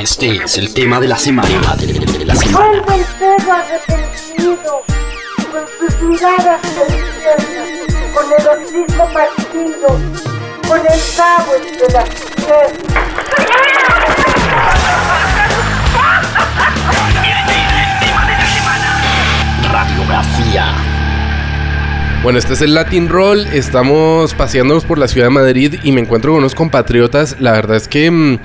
Este es el tema de la semana. De la semana. Vuelve el perro arrepentido, con sus miradas deliciosas, con el hocico partido, con el cabo entre las piernas. Radiografía. Bueno, este es el Latin Roll. Estamos paseándonos por la ciudad de Madrid y me encuentro con unos compatriotas. La verdad es que mm, eh,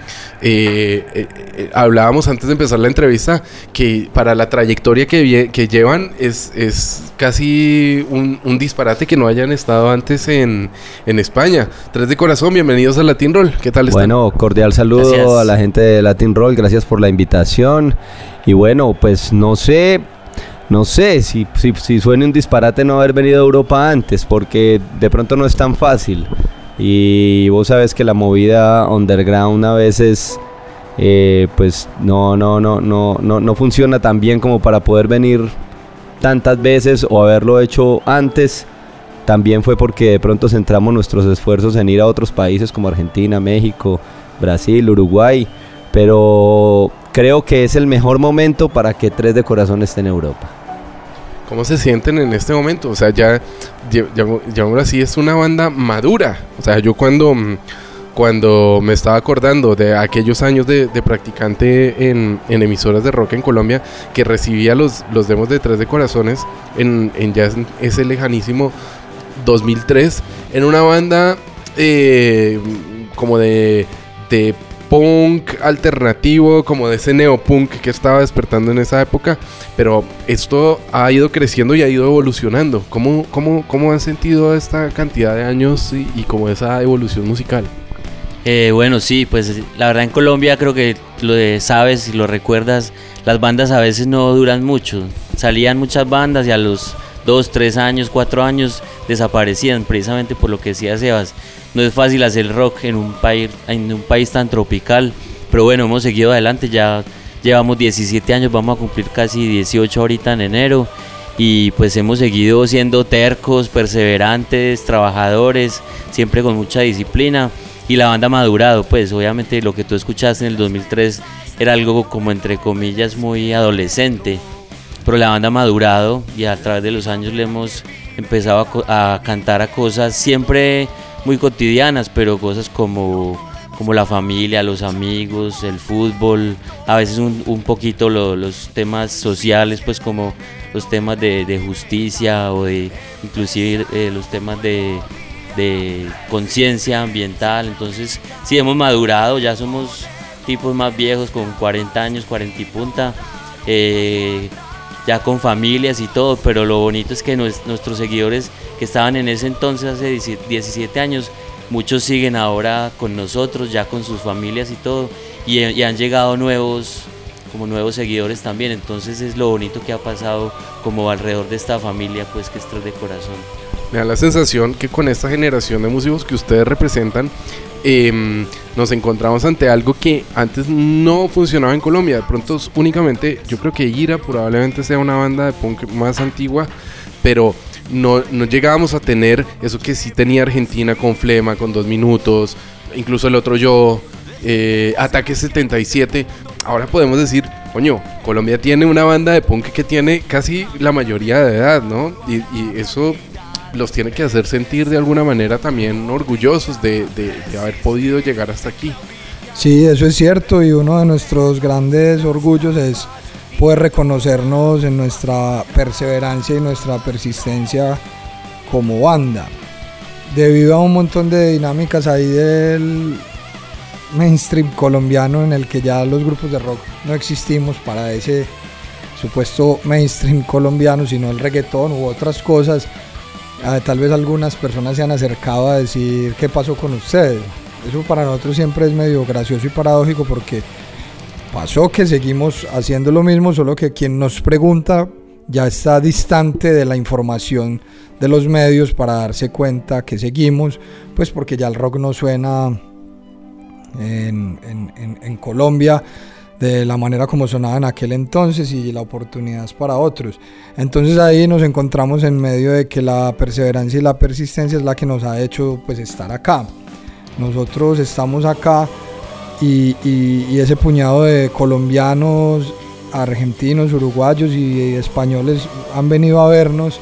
eh, eh, hablábamos antes de empezar la entrevista que para la trayectoria que, que llevan es, es casi un, un disparate que no hayan estado antes en, en España. Tres de corazón, bienvenidos al Latin Roll. ¿Qué tal están? Bueno, cordial saludo Gracias. a la gente de Latin Roll, gracias por la invitación. Y bueno, pues no sé, no sé si, si, suene un disparate no haber venido a Europa antes, porque de pronto no es tan fácil. Y vos sabes que la movida underground a veces eh, pues no, no, no, no, no, no funciona tan bien como para poder venir tantas veces o haberlo hecho antes. También fue porque de pronto centramos nuestros esfuerzos en ir a otros países como Argentina, México, Brasil, Uruguay. Pero creo que es el mejor momento para que Tres de Corazón esté en Europa. ¿Cómo se sienten en este momento? O sea, ya, ya, ya- llamémoslo así, es una banda madura. O sea, yo cuando, mm, cuando me estaba acordando de aquellos años de, practicante en, emisoras de rock en Colombia, que recibía los, los demos de Tres de Corazones en, ya es- ese lejanísimo 2003, en una banda eh, como de, de punk alternativo, como de ese neopunk que estaba despertando en esa época, pero esto ha ido creciendo y ha ido evolucionando. ¿Cómo, cómo, cómo han sentido esta cantidad de años y, y como esa evolución musical? Eh, bueno, sí, pues la verdad en Colombia creo que lo sabes y lo recuerdas, las bandas a veces no duran mucho. Salían muchas bandas y a los dos, tres años, cuatro años desaparecían, precisamente por lo que decía Sebas. No es fácil hacer rock en un país, en un país tan tropical, pero bueno, hemos seguido adelante, ya llevamos 17 años, vamos a cumplir casi 18 ahorita en enero y pues hemos seguido siendo tercos, perseverantes, trabajadores, siempre con mucha disciplina y la banda ha madurado, pues obviamente lo que tú escuchaste en el 2003 era algo como entre comillas muy adolescente, pero la banda ha madurado y a través de los años le hemos empezado a, a cantar a cosas siempre muy cotidianas, pero cosas como, como la familia, los amigos, el fútbol, a veces un, un poquito lo- los temas sociales, pues como los temas de, de justicia o de inclusive eh, los temas de, de conciencia ambiental. Entonces, sí hemos madurado, ya somos tipos más viejos con 40 años, 40 y punta. eh, ya con familias y todo, pero lo bonito es que nues- nuestros seguidores que estaban en ese entonces, hace 17 17 años, muchos siguen ahora con nosotros, ya con sus familias y todo, y, han llegado nuevos, como nuevos seguidores también, entonces es lo bonito que ha pasado como alrededor de esta familia, pues que es de Corazón. Me da la sensación que con esta generación de músicos que ustedes representan, em, nos encontramos ante algo que antes no funcionaba en Colombia. De pronto, únicamente, yo creo que Ira probablemente sea una banda de punk más antigua, pero no, no llegábamos a tener eso que sí tenía Argentina con Flema, con dos minutos, incluso el otro yo, eh, Ataque 77. Ahora podemos decir, coño, Colombia tiene una banda de punk que tiene casi la mayoría de edad, ¿no? Y eso los tiene que hacer sentir de alguna manera también orgullosos de, de- de haber podido llegar hasta aquí. Sí, eso es cierto y uno de nuestros grandes orgullos es poder reconocernos en nuestra perseverancia y nuestra persistencia como banda. Debido a un montón de dinámicas ahí del mainstream colombiano en el que ya los grupos de rock no existimos para ese supuesto mainstream colombiano, sino el reggaetón u otras cosas, ah, tal vez algunas personas se han acercado a decir qué pasó con ustedes. Eso para nosotros siempre es medio gracioso y paradójico porque pasó que seguimos haciendo lo mismo, solo que quien nos pregunta ya está distante de la información de los medios para darse cuenta que seguimos, pues porque ya el rock no suena en, Colombia de la manera como sonaba en aquel entonces y la oportunidad es para otros. Entonces ahí nos encontramos en medio de que la perseverancia y la persistencia es la que nos ha hecho pues estar acá. Nosotros estamos acá y, y- ese puñado de colombianos, argentinos, uruguayos y españoles han venido a vernos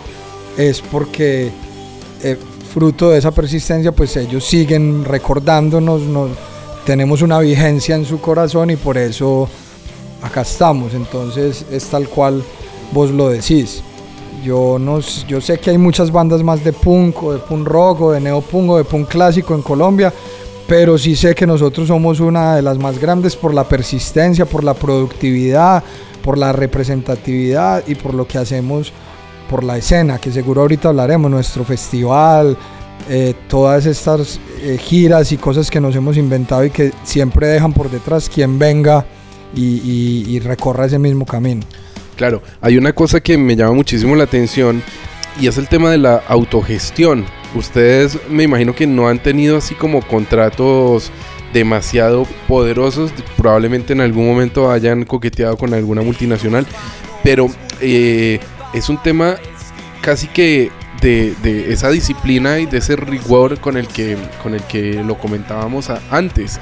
es porque eh, fruto de esa persistencia pues ellos siguen recordándonos, nos, tenemos una vigencia en su corazón y por eso acá estamos, entonces es tal cual vos lo decís. Yo, no, yo sé que hay muchas bandas más de punk o de punk rock o de neopunk o de punk clásico en Colombia, pero sí sé que nosotros somos una de las más grandes por la persistencia, por la productividad, por la representatividad y por lo que hacemos por la escena, que seguro ahorita hablaremos, nuestro festival, eh, todas estas eh, giras y cosas que nos hemos inventado y que siempre dejan por detrás quien venga y, y- y recorra ese mismo camino. Claro, hay una cosa que me llama muchísimo la atención y es el tema de la autogestión. Ustedes me imagino que no han tenido así como contratos demasiado poderosos, probablemente en algún momento hayan coqueteado con alguna multinacional, pero eh, es un tema casi que de, esa disciplina y de ese rigor con el que, con el que lo comentábamos antes.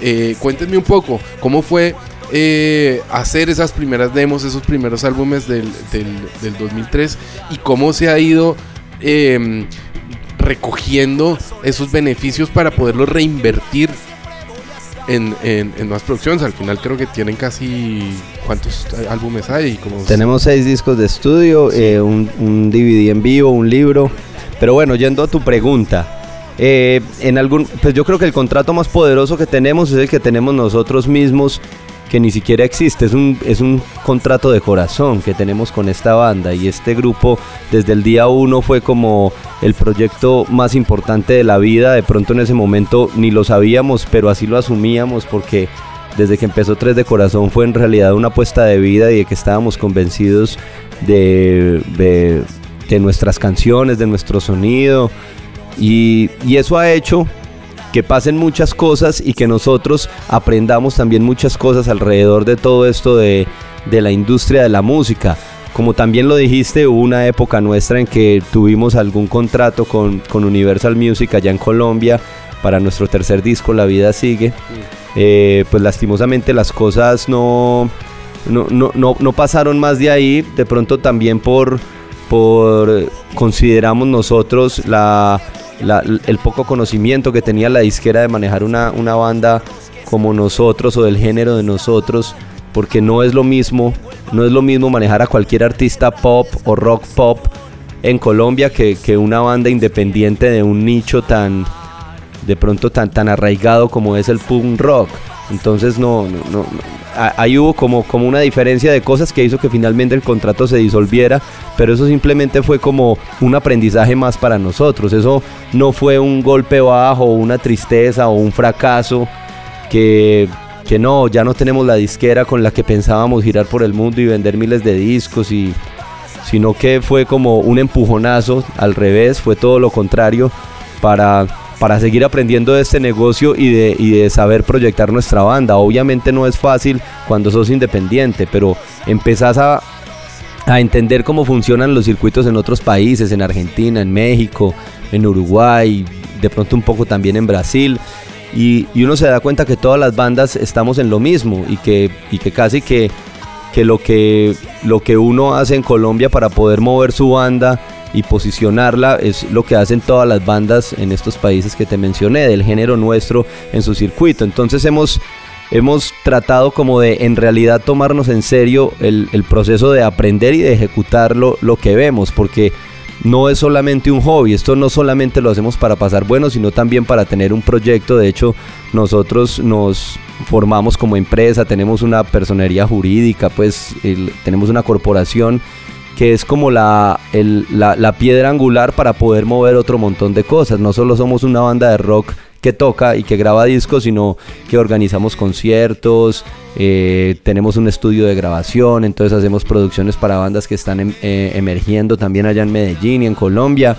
Eh, cuéntenme un poco, ¿cómo fue eh, hacer esas primeras demos, esos primeros álbumes del, del, del 2003 y cómo se ha ido eh, recogiendo esos beneficios para poderlos reinvertir en- en más producciones? Al final creo que tienen casi... ¿Cuántos álbumes hay? Como Tenemos seis discos de estudio, eh, un, un DVD en vivo, un libro. Pero bueno, yendo a tu pregunta. eh, en algún, pues yo creo que el contrato más poderoso que tenemos es el que tenemos nosotros mismos, que ni siquiera existe. Es un, es un contrato de corazón que tenemos con esta banda. Y este grupo desde el día uno fue como el proyecto más importante de la vida. De pronto en ese momento ni lo sabíamos, pero así lo asumíamos porque desde que empezó Tres de Corazón fue en realidad una apuesta de vida y de que estábamos convencidos de, de- nuestras canciones, de nuestro sonido. Y, eso ha hecho que pasen muchas cosas y que nosotros aprendamos también muchas cosas alrededor de todo esto de, de la industria de la música. Como también lo dijiste, hubo una época nuestra en que tuvimos algún contrato con, con Universal Music allá en Colombia para nuestro tercer disco, La Vida Sigue. Eh, pues lastimosamente las cosas no, no, no, no, no pasaron más de ahí, de pronto también por, por consideramos nosotros la, el poco conocimiento que tenía la disquera de manejar una, una banda como nosotros o del género de nosotros, porque no es lo mismo, no es lo mismo manejar a cualquier artista pop o rock pop en Colombia que, que una banda independiente de un nicho tan, de pronto tan, tan arraigado como es el punk rock. Entonces no, no, no, ahí hubo como, como una diferencia de cosas que hizo que finalmente el contrato se disolviera, pero eso simplemente fue como un aprendizaje más para nosotros. Eso no fue un golpe bajo, una tristeza o un fracaso que, que no, ya no tenemos la disquera con la que pensábamos girar por el mundo y vender miles de discos y sino que fue como un empujonazo al revés, fue todo lo contrario para, para seguir aprendiendo de este negocio y de, y de saber proyectar nuestra banda. Obviamente no es fácil cuando sos independiente, pero empezás a, a entender cómo funcionan los circuitos en otros países, en Argentina, en México, en Uruguay, de pronto un poco también en Brasil. Y, y uno se da cuenta que todas las bandas estamos en lo mismo y que, y que casi que, que, lo que lo que uno hace en Colombia para poder mover su banda y posicionarla es lo que hacen todas las bandas en estos países que te mencioné, del género nuestro en su circuito. Entonces hemos hemos tratado como de en realidad tomarnos en serio el, el proceso de aprender y de ejecutar lo, que vemos, porque no es solamente un hobby, esto no solamente lo hacemos para pasar bueno, sino también para tener un proyecto. De hecho, nosotros nos formamos como empresa, tenemos una personería jurídica, pues tenemos una corporación que es como la, el- la, la piedra angular para poder mover otro montón de cosas. No solo somos una banda de rock que toca y que graba discos, sino que organizamos conciertos, eh, tenemos un estudio de grabación, entonces hacemos producciones para bandas que están em- eh, emergiendo también allá en Medellín y en Colombia.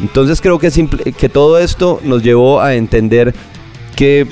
Entonces creo que, simple- que todo esto nos llevó a entender que,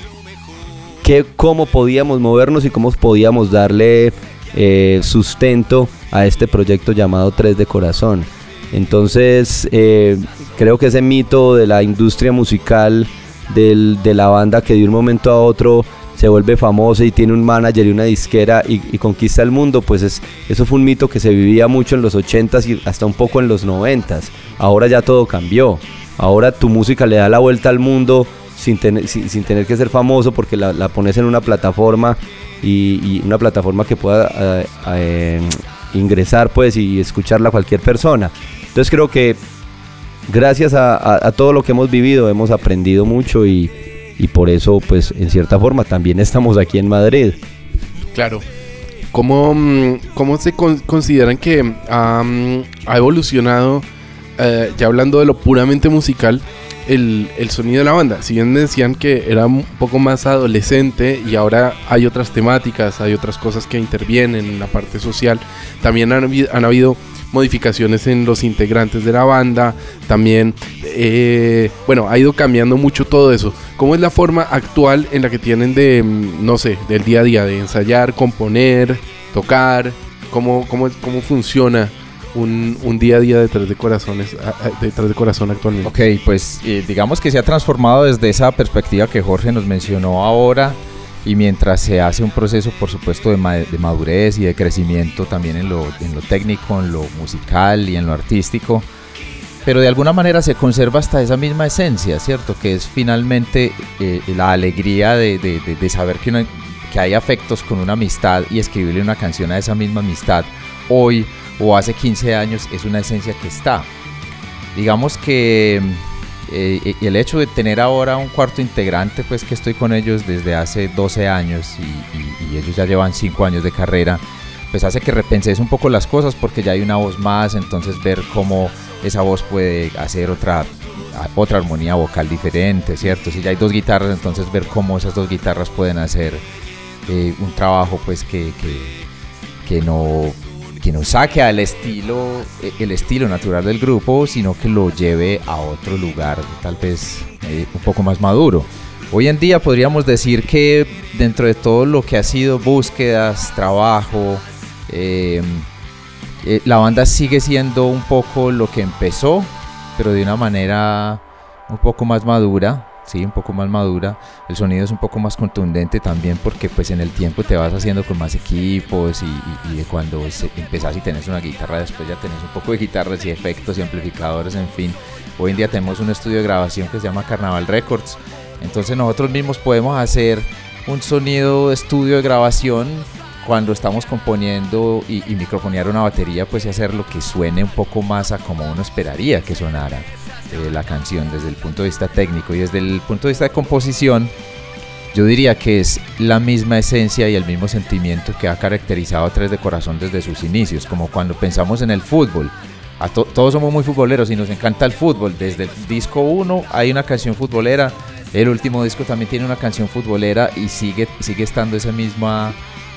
que cómo podíamos movernos y cómo podíamos darle eh, sustento a este proyecto llamado Tres de Corazón. Entonces eh, creo que ese mito de la industria musical de la banda que de un momento a otro se vuelve famoso y tiene un manager y una disquera y, conquista el mundo, pues es, eso fue un mito que se vivía mucho en los 80s y hasta un poco en los 90s. Ahora ya todo cambió. Ahora tu música le da la vuelta al mundo sin tener, que ser famoso porque la, pones en una plataforma y, y una plataforma que pueda eh, eh, ingresar pues y escucharla cualquier persona. Entonces creo que gracias a, a- a todo lo que hemos vivido hemos aprendido mucho y, y por eso pues en cierta forma también estamos aquí en Madrid. Claro. ¿Cómo, mm, cómo se con- consideran que ha, ha evolucionado, eh, ya hablando de lo puramente musical, el, el sonido de la banda? Si bien me decían que era un poco más adolescente y ahora hay otras temáticas, hay otras cosas que intervienen en la parte social, también han, han habido modificaciones en los integrantes de la banda, también, eh, bueno, ha ido cambiando mucho todo eso. ¿Cómo es la forma actual en la que tienen de, mm, no sé, del día a día, de ensayar, componer, tocar? ¿Cómo, cómo, cómo funciona un, un día a día detrás de corazones, detrás de corazón actualmente? Ok, pues eh, digamos que se ha transformado desde esa perspectiva que Jorge nos mencionó ahora y mientras se hace un proceso, por supuesto, de, ma- de madurez y de crecimiento también en lo, en lo técnico, en lo musical y en lo artístico, pero de alguna manera se conserva hasta esa misma esencia, ¿cierto? Que es finalmente eh, la alegría de, de- de- de saber que, una- que hay afectos con una amistad y escribirle una canción a esa misma amistad hoy o hace 15 años es una esencia que está. Digamos que eh, eh, el hecho de tener ahora un cuarto integrante, pues que estoy con ellos desde hace 12 años y, ellos ya llevan 5 años de carrera, pues hace que repenses un poco las cosas porque ya hay una voz más, entonces ver cómo esa voz puede hacer otra, otra armonía vocal diferente, ¿cierto? Si ya hay dos guitarras, entonces ver cómo esas dos guitarras pueden hacer eh, un trabajo pues que, que no que no saque al estilo eh, el estilo natural del grupo sino que lo lleve a otro lugar tal vez eh, un poco más maduro. Hoy en día podríamos decir que dentro de todo lo que ha sido búsquedas trabajo eh, eh, la banda sigue siendo un poco lo que empezó pero de una manera un poco más madura sí, un poco más madura. El sonido es un poco más contundente también porque pues en el tiempo te vas haciendo con más equipos y, cuando empezás y tenés una guitarra, después ya tenés un poco de guitarras y efectos y amplificadores, en fin. Hoy en día tenemos un estudio de grabación que se llama Carnaval Records. Entonces nosotros mismos podemos hacer un sonido de estudio de grabación cuando estamos componiendo y, y microfonear una batería, pues y hacer lo que suene un poco más a como uno esperaría que sonara la canción desde el punto de vista técnico y desde el punto de vista de composición. Yo diría que es la misma esencia y el mismo sentimiento que ha caracterizado a Tres de Corazón desde sus inicios, como cuando pensamos en el fútbol. A to- todos somos muy futboleros y nos encanta el fútbol. Desde el disco 1 hay una canción futbolera, el último disco también tiene una canción futbolera y sigue, sigue estando esa misma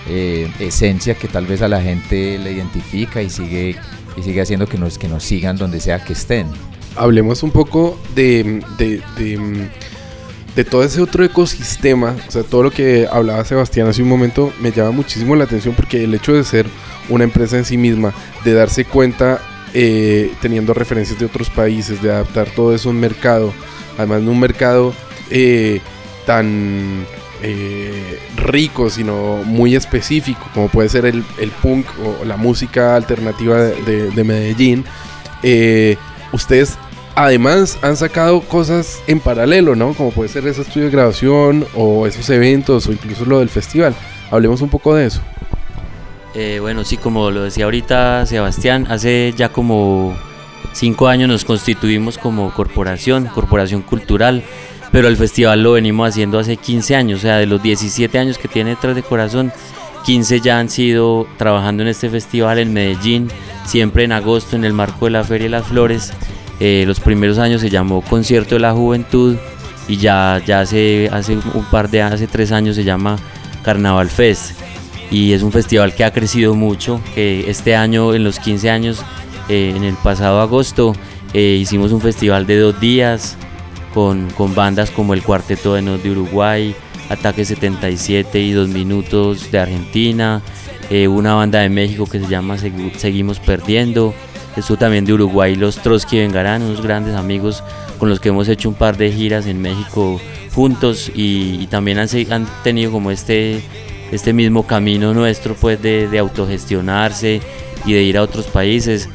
eh, esencia que tal vez a la gente le identifica y sigue, y sigue haciendo que nos, que nos sigan donde sea que estén. Hablemos un poco de, de, de, de todo ese otro ecosistema, o sea, todo lo que hablaba Sebastián hace un momento me llama muchísimo la atención porque el hecho de ser una empresa en sí misma, de darse cuenta eh, teniendo referencias de otros países, de adaptar todo eso a un mercado, además de un mercado eh, tan eh, rico, sino muy específico, como puede ser el, el punk o la música alternativa de, de- de Medellín. Eh, ustedes además han sacado cosas en paralelo, ¿no? Como puede ser ese estudio de grabación o esos eventos o incluso lo del festival. Hablemos un poco de eso. Eh, bueno, sí, como lo decía ahorita Sebastián, hace ya como cinco años nos constituimos como corporación, corporación cultural, pero el festival lo venimos haciendo hace 15 años, o sea, de los 17 años que tiene Detrás de Corazón, 15 ya han sido trabajando en este festival en Medellín, siempre en agosto en el marco de la Feria de las Flores. Eh, los primeros años se llamó Concierto de la Juventud y ya, ya hace, hace un par de hace tres años se llama Carnaval Fest. Y es un festival que ha crecido mucho, que este año en los 15 años, eh, en el pasado agosto, eh, hicimos un festival de dos días con, con bandas como el Cuarteto de Nos de Uruguay, Ataque 77 y Dos Minutos de Argentina, eh, una banda de México que se llama Segu- Seguimos Perdiendo, esto también de Uruguay, los Trotsky Vengarán, unos grandes amigos con los que hemos hecho un par de giras en México juntos y, también han, tenido como este, este mismo camino nuestro pues de, autogestionarse y de ir a otros países.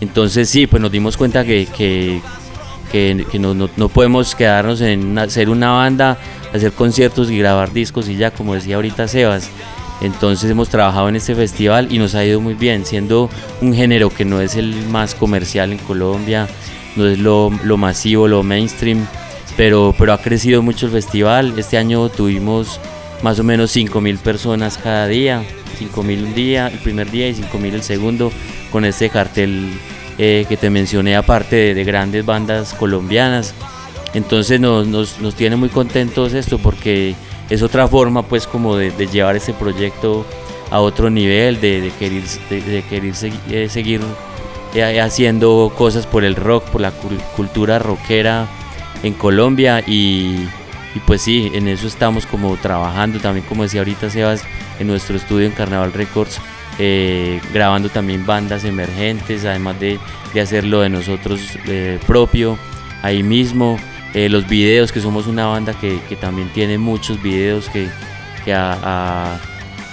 Entonces sí, pues nos dimos cuenta que, que, no, no- no podemos quedarnos en ser una banda, hacer conciertos y grabar discos y ya, como decía ahorita Sebas. Entonces hemos trabajado en este festival y nos ha ido muy bien, siendo un género que no es el más comercial en Colombia, no es lo, lo masivo, lo mainstream, pero, pero ha crecido mucho el festival. Este año tuvimos más o menos 5.000 personas cada día, 5.000 un día, el primer día y 5.000 el segundo, con este cartel eh, que te mencioné, aparte de, de grandes bandas colombianas. Entonces nos, nos, nos tiene muy contentos esto porque es otra forma pues como de, llevar este proyecto a otro nivel, de, querer, de, eh, seguir eh, haciendo cosas por el rock, por la cul- cultura rockera en Colombia. Y, pues sí, en eso estamos como trabajando. También, como decía ahorita Sebas, en nuestro estudio en Carnaval Records, eh, grabando también bandas emergentes, además de, de hacerlo de nosotros propio, ahí mismo, eh, los videos, que somos una banda que, que también tiene muchos videos que, que a- a-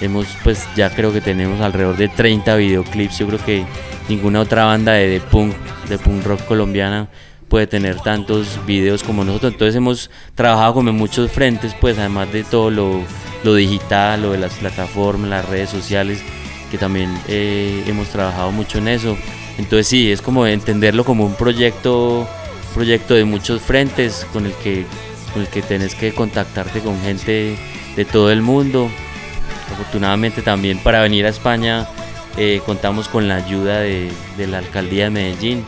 hemos pues ya creo que tenemos alrededor de 30 videoclips, yo creo que ninguna otra banda de, de punk, de punk rock colombiana puede tener tantos videos como nosotros. Entonces hemos trabajado como en muchos frentes, pues además de todo lo, lo digital, lo de las plataformas, las redes sociales, que también eh, hemos trabajado mucho en eso. Entonces sí, es como entenderlo como un proyecto, proyecto de muchos frentes con el que, con el que tenés que contactarte con gente de todo el mundo. Afortunadamente también para venir a España eh, contamos con la ayuda de, de la alcaldía de Medellín.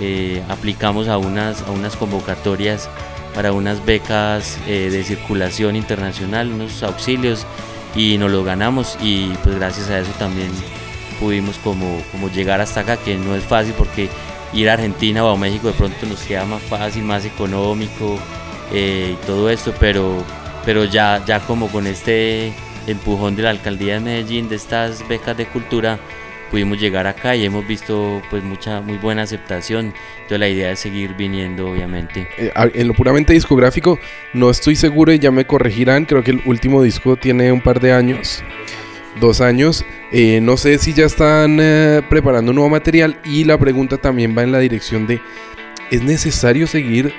Eh, aplicamos a unas, a unas convocatorias para unas becas eh, de circulación internacional, unos auxilios y nos lo ganamos y pues gracias a eso también pudimos como, como llegar hasta acá, que no es fácil porque ir a Argentina o a México de pronto nos queda más fácil, más económico eh, y todo esto, pero, pero ya, ya como con este empujón de la alcaldía de Medellín, de estas becas de cultura, pudimos llegar acá y hemos visto pues mucha muy buena aceptación. Entonces la idea es seguir viniendo obviamente. Eh, en lo puramente discográfico, no estoy seguro y ya me corregirán. Creo que el último disco tiene un par de años, dos años. Eh, no sé si ya están eh, preparando nuevo material. Y la pregunta también va en la dirección de: ¿es necesario seguir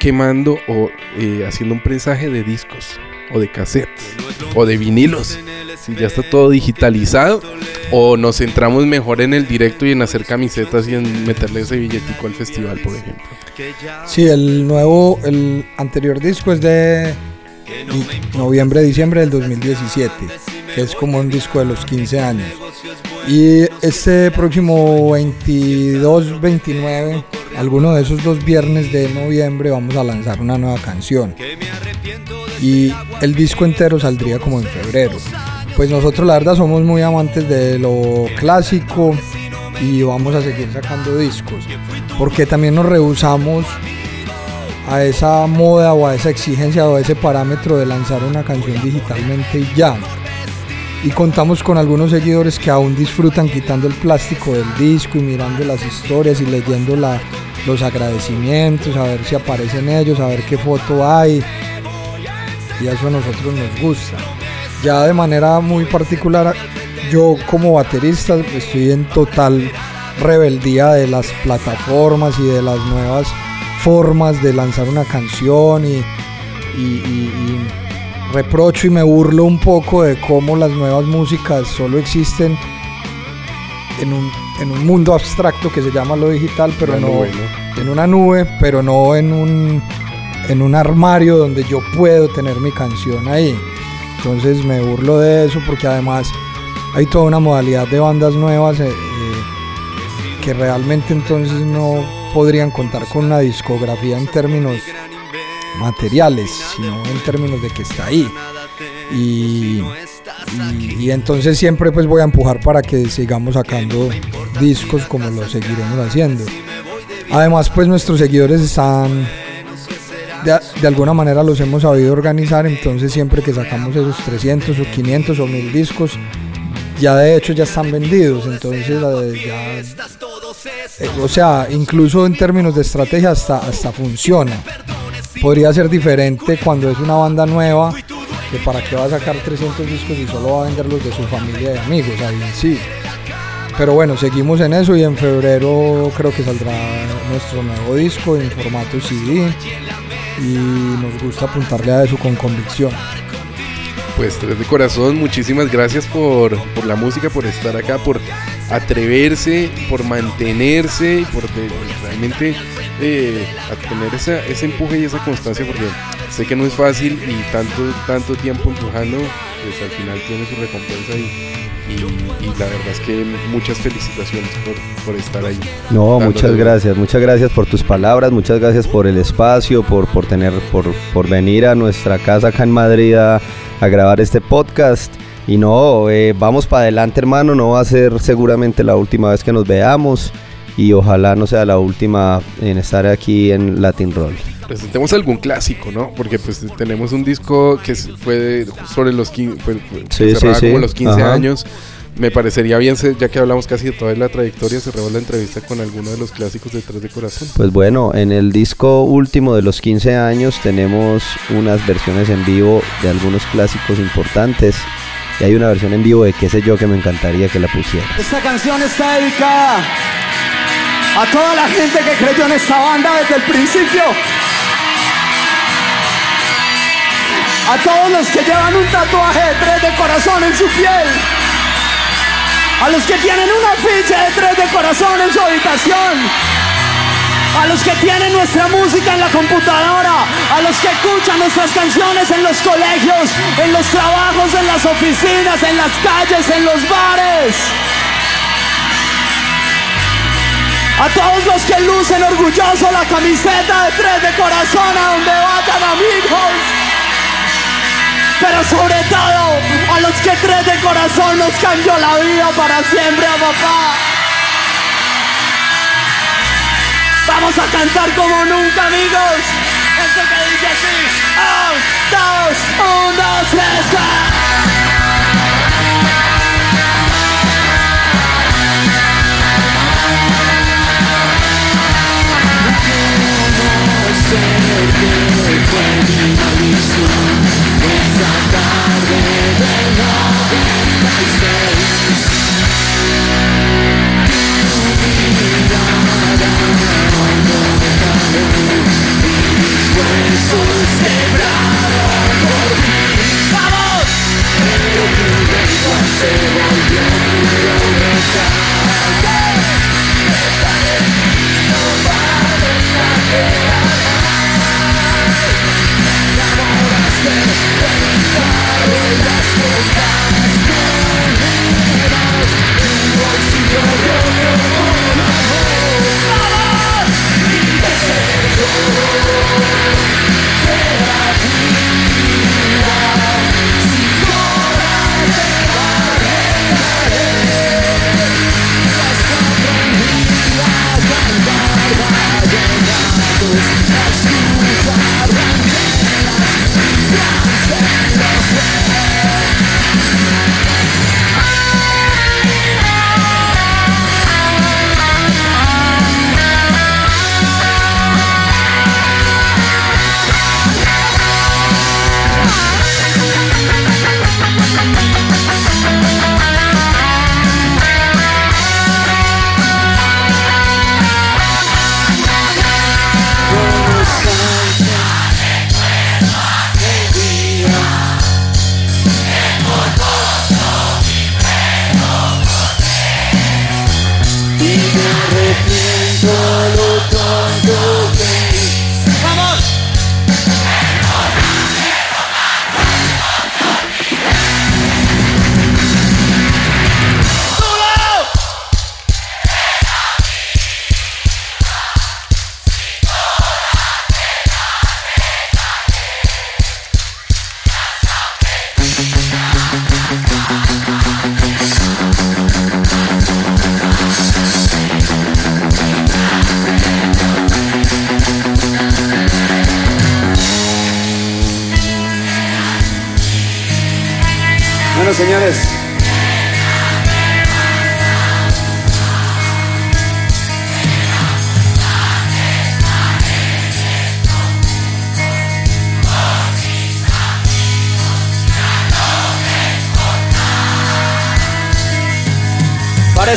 quemando o eh, haciendo un prensaje de discos o de cassettes o de vinilos? Si ya está todo digitalizado. O nos centramos mejor en el directo y en hacer camisetas y en meterle ese billetico al festival, por ejemplo. Sí, el nuevo, el anterior disco es de noviembre, diciembre del 2017, que es como un disco de los 15 años. Y este próximo 22, 29, alguno de esos dos viernes de noviembre vamos a lanzar una nueva canción. Y el disco entero saldría como en febrero. Pues nosotros la verdad somos muy amantes de lo clásico y vamos a seguir sacando discos. Porque también nos rehusamos a esa moda o a esa exigencia o a ese parámetro de lanzar una canción digitalmente y ya. Y contamos con algunos seguidores que aún disfrutan quitando el plástico del disco y mirando las historias y leyendo los agradecimientos, a ver si aparecen ellos, a ver qué foto hay. Y eso a nosotros nos gusta. Ya de manera muy particular, yo como baterista estoy en total rebeldía de las plataformas y de las nuevas formas de lanzar una canción y reprocho y me burlo un poco de cómo las nuevas músicas solo existen en un, en un mundo abstracto que se llama lo digital, pero Una no nube, ¿no? en una nube, pero no en un en un armario donde yo puedo tener mi canción ahí. Entonces me burlo de eso porque además hay toda una modalidad de bandas nuevas eh, eh, que realmente entonces no podrían contar con una discografía en términos materiales, sino en términos de que está ahí. Y, entonces siempre pues voy a empujar para que sigamos sacando discos como lo seguiremos haciendo. Además pues nuestros seguidores están de, de alguna manera los hemos sabido organizar, entonces siempre que sacamos esos 300 o 500 o 1000 discos, ya de hecho ya están vendidos, entonces eh, ya, eh, o sea, incluso en términos de estrategia hasta, hasta funciona. Podría ser diferente cuando es una banda nueva, que para qué va a sacar 300 discos y solo va a vender los de su familia y amigos, ahí sí. Pero bueno, seguimos en eso y en febrero creo que saldrá nuestro nuevo disco en formato CD y nos gusta apuntarle a eso con convicción. Pues Tres de Corazón, muchísimas gracias por, por la música, por estar acá, por atreverse, por mantenerse por realmente eh, a tener esa, ese empuje y esa constancia, porque sé que no es fácil y tanto, tanto tiempo empujando, pues al final tiene su recompensa y, y- y la verdad es que muchas felicitaciones por, por estar ahí. No, muchas gracias, muchas gracias por tus palabras, muchas gracias por el espacio, por, por tener, por, por venir a nuestra casa acá en Madrid a, a grabar este podcast. Y no, eh, vamos para adelante hermano, no va a ser seguramente la última vez que nos veamos y ojalá no sea la última en estar aquí en Latin Roll. Presentemos algún clásico, ¿no? Porque pues tenemos un disco que fue sobre los 15, fue- fue- Sí, sí, sí. como los 15 Ajá. años. Me parecería bien, ya que hablamos casi de toda la trayectoria, cerramos la entrevista con alguno de los clásicos de Tres de Corazón. Pues bueno, en el disco último de los 15 años tenemos unas versiones en vivo de algunos clásicos importantes. Y hay una versión en vivo de qué sé yo que me encantaría que la pusiera. Esta canción está dedicada a toda la gente que creyó en esta banda desde el principio. A todos los que llevan un tatuaje de tres de corazón en su piel. A los que tienen un afiche de tres de corazón en su habitación. A los que tienen nuestra música en la computadora, a los que escuchan nuestras canciones en los colegios, en los trabajos, en las oficinas, en las calles, en los bares. A todos los que lucen orgulloso la camiseta de tres de corazón a donde vayan amigos. Pero sobre todo a los que tres de corazón nos cambió la vida para siempre a papá. Vamos a cantar como nunca, amigos. Esto que dice así. Dos, un, dos, tres. ¡Vamos!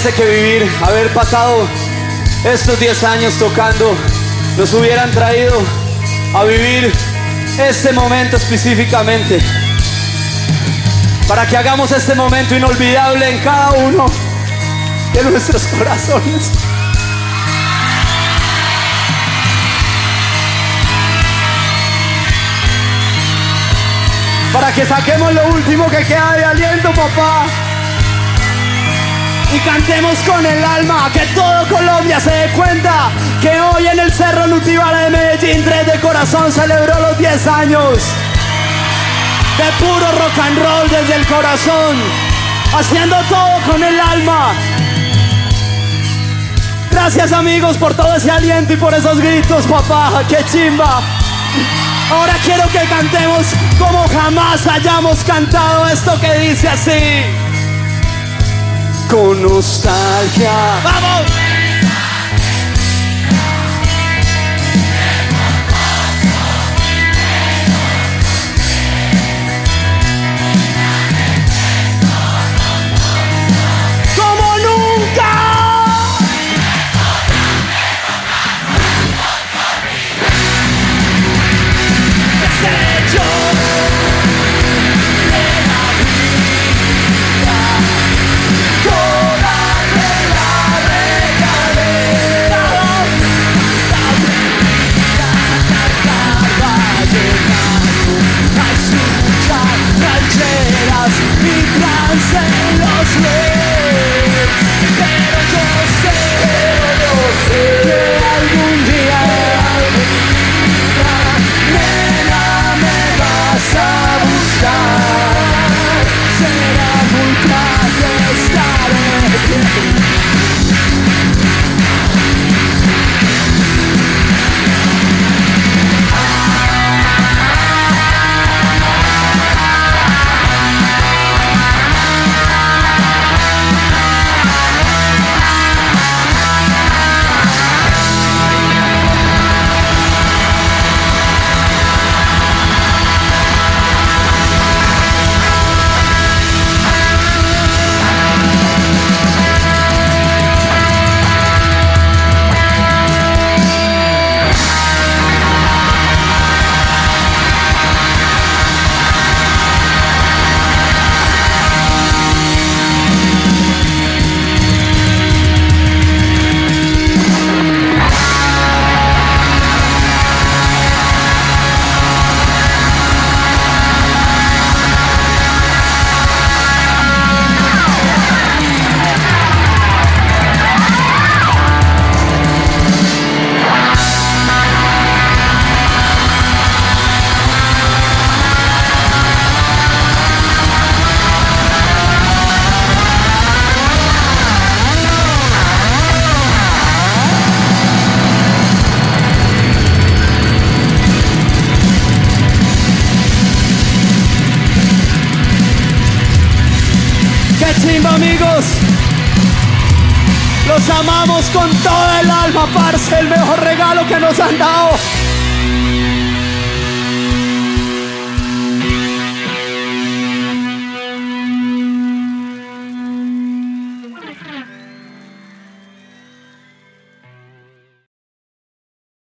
Parece que vivir, haber pasado estos 10 años tocando, nos hubieran traído a vivir este momento específicamente? Para que hagamos este momento inolvidable en cada uno de nuestros corazones. Para que saquemos lo último que queda de aliento, papá. Y cantemos con el alma, que todo Colombia se dé cuenta que hoy en el Cerro Nutibara de Medellín 3 de corazón celebró los 10 años de puro rock and roll desde el corazón, haciendo todo con el alma. Gracias amigos por todo ese aliento y por esos gritos, papá, qué chimba. Ahora quiero que cantemos como jamás hayamos cantado esto que dice así. Con nostalgia. ¡Vamos! Con toda el alma, parce, el mejor regalo que nos han dado.